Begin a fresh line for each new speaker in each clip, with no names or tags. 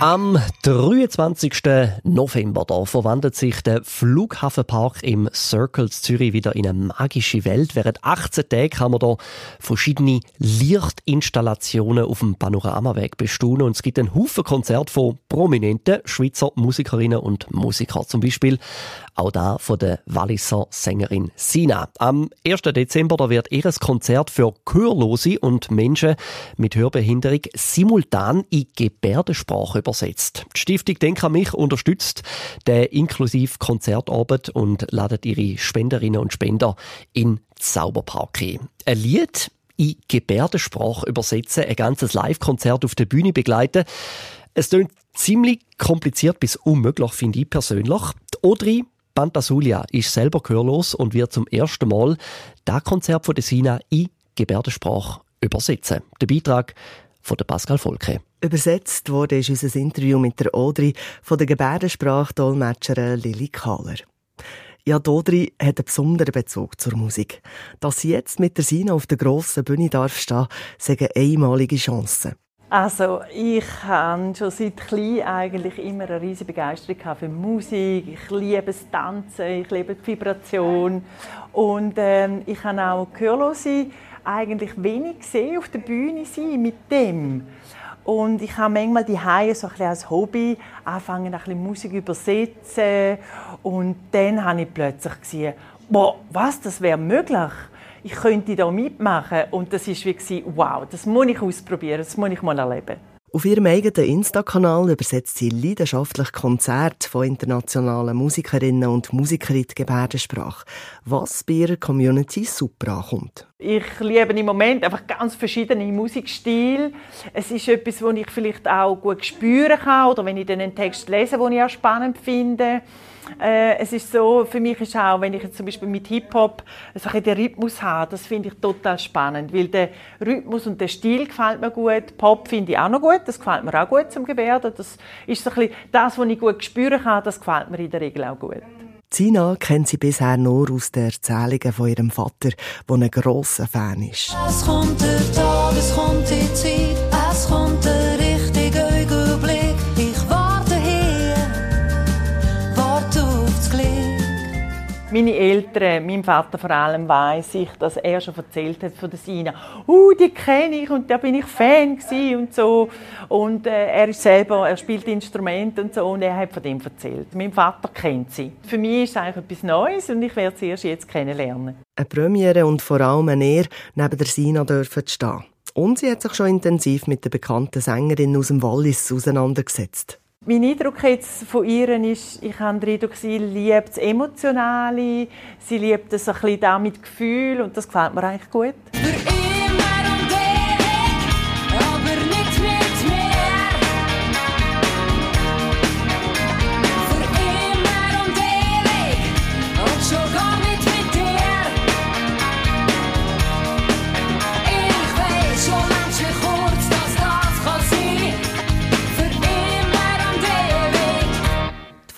Am 23. November da verwandelt sich der Flughafenpark im Circles Zürich wieder in eine magische Welt. Während 18 Tagen kann man da verschiedene Lichtinstallationen auf dem Panoramaweg bestaunen und es gibt einen Haufen Konzerte von prominenten Schweizer Musikerinnen und Musikern. Zum Beispiel auch da von der Walliser Sängerin Sina. Am 1. Dezember da wird ihr Konzert für Gehörlose und Menschen mit Hörbehinderung simultan in Gebärdensprache übersetzt. Die Stiftung Denk an mich unterstützt den inklusiv Konzertabend und ladet ihre Spenderinnen und Spender in Zauberpark ein. Ein Lied in Gebärdensprache übersetzen, ein ganzes Live-Konzert auf der Bühne begleiten. Es klingt ziemlich kompliziert bis unmöglich, finde ich persönlich. Die Audrey Pantasulia ist selber gehörlos und wird zum ersten Mal das Konzert von Sina in Gebärdensprache übersetzen. Der Beitrag von der Pascal Volke.
Übersetzt wurde ist unser Interview mit der Audrey von der Gebärdensprachdolmetscherin Lili Kahler. Ja, Audrey hat einen besonderen Bezug zur Musik. Dass sie jetzt mit der Sina auf der grossen Bühne darf stehen, sind eine einmalige Chance.
Also ich habe schon seit klein eigentlich immer eine riesige Begeisterung für Musik. Ich liebe das Tanzen, ich liebe die Vibration und ähm, ich habe auch Gehörlose eigentlich wenig gesehen auf der Bühne sein mit dem. Und ich habe manchmal die Haie so als Hobby angefangen, ein bisschen Musik übersetzen und dann habe ich plötzlich gesehen, boah, was, das wäre möglich ich könnte da mitmachen. Und das war wie, wow, das muss ich ausprobieren, das muss ich mal erleben.
Auf ihrem eigenen Insta-Kanal übersetzt sie leidenschaftlich Konzerte von internationalen Musikerinnen und Musikern in die Gebärdensprache, was bei ihrer Community super ankommt.
Ich liebe im Moment einfach ganz verschiedene Musikstile. Es ist etwas, das ich vielleicht auch gut spüren kann oder wenn ich dann einen Text lese, den ich auch spannend finde. Äh, es ist so, für mich ist auch, wenn ich jetzt zum Beispiel mit Hip-Hop so den Rhythmus habe, das finde ich total spannend, weil der Rhythmus und der Stil gefällt mir gut. Pop finde ich auch noch gut, das gefällt mir auch gut zum Gebärden. Das ist so ein bisschen das, was ich gut spüren kann, das gefällt mir in der Regel auch gut.
Zina kennt sie bisher nur aus den Erzählungen von ihrem Vater, der ein grosser Fan ist.
Es kommt der Tag, es kommt die Zeit, es kommt der richtige Augenblick.
Meine Eltern, mein Vater vor allem, weiß ich, dass er schon erzählt hat von der Sina. Uh, die kenne ich und da bin ich Fan und so. Und äh, er ist selber, er spielt Instrumente und so und er hat von dem erzählt. Mein Vater kennt sie. Für mich ist es eigentlich etwas Neues und ich werde sie erst jetzt kennenlernen.
Eine Premiere und vor allem ein Ehr, neben der Sina dürfen stehen. Und sie hat sich schon intensiv mit der bekannten Sängerin aus dem Wallis auseinandergesetzt.
Mein Eindruck jetzt von ihr ist, ich habe den Eindruck, sie liebt das Emotionale, sie liebt es ein bisschen mit Gefühl und das gefällt mir eigentlich gut.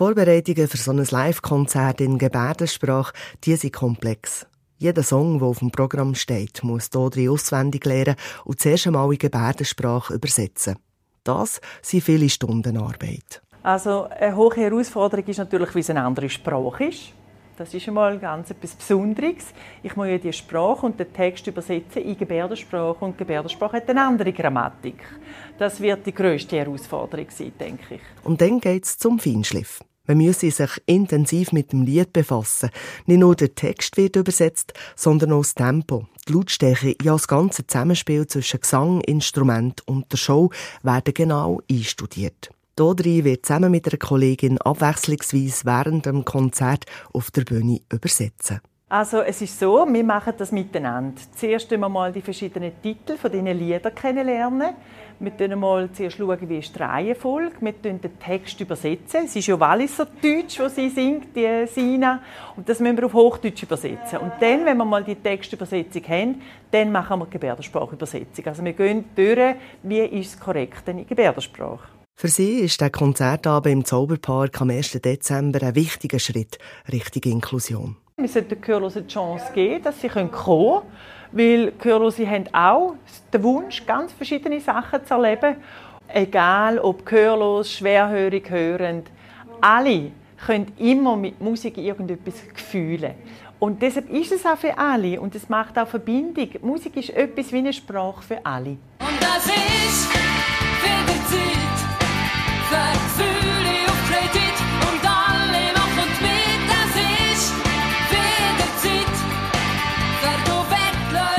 Vorbereitungen für so ein Live-Konzert in Gebärdensprache, die sind komplex. Jeder Song, der auf dem Programm steht, muss Dodri auswendig lernen und zuerst einmal in Gebärdensprache übersetzen. Das sind viele Stunden Arbeit.
Also eine hohe Herausforderung ist natürlich, wie es eine andere Sprache ist. Das ist einmal ganz etwas Besonderes. Ich muss ja die Sprache und den Text übersetzen in Gebärdensprache und Gebärdensprache hat eine andere Grammatik. Das wird die grösste Herausforderung sein, denke ich.
Und dann geht es zum Feinschliff. Man müsse sich intensiv mit dem Lied befassen. Nicht nur der Text wird übersetzt, sondern auch das Tempo, die Lautstärke, ja das ganze Zusammenspiel zwischen Gesang, Instrument und der Show werden genau einstudiert. Dodri wird zusammen mit einer Kollegin abwechslungsweise während dem Konzert auf der Bühne übersetzen.
Also es ist so, wir machen das miteinander. Zuerst wir mal die verschiedenen Titel von diesen Liedern kennenlernen. Wir schauen mal zuerst, schauen, wie ist die Reihenfolge. Wir übersetzen den Text. übersetzen. Es ist ja Walliser Deutsch, wo sie singt, die Sina. Und das müssen wir auf Hochdeutsch übersetzen. Und dann, wenn wir mal die Textübersetzung haben, dann machen wir die Gebärdensprachübersetzung. Also wir gehen durch, wie ist es korrekt in Gebärdensprache.
Für sie ist der Konzertabend im Zauberpark am 1. Dezember ein wichtiger Schritt Richtung Inklusion.
Wir sollten den Gehörlosen die Chance geben, dass sie kommen können, weil Gehörlose haben auch den Wunsch, ganz verschiedene Sachen zu erleben. Egal ob gehörlos, schwerhörig, hörend, alle können immer mit Musik irgendetwas fühlen. Und deshalb ist es auch für alle und es macht auch Verbindung. Musik ist etwas wie eine Sprache für alle.
Und das ist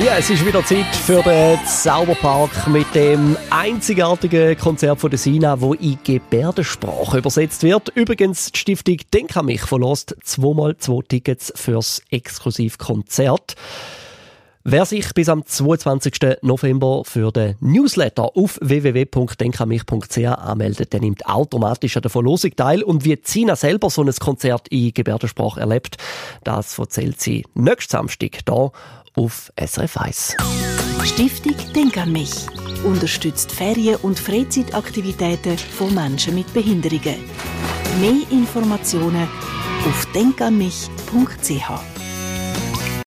Ja, es ist wieder Zeit für den Zauberpark mit dem einzigartigen Konzert von der Sina, wo in Gebärdensprache übersetzt wird. Übrigens, die Stiftung Denk an mich verlost zweimal zwei Tickets fürs Exklusivkonzert. Wer sich bis am 22. November für den Newsletter auf www.denkamich.ch anmeldet, der nimmt automatisch an der Verlosung teil. Und wie Zina selber so ein Konzert in Gebärdensprache erlebt, das erzählt sie nächsten Samstag hier auf SRF 1.
Stiftung Denk an mich unterstützt Ferien- und Freizeitaktivitäten von Menschen mit Behinderungen. Mehr Informationen auf denkanmich.ch.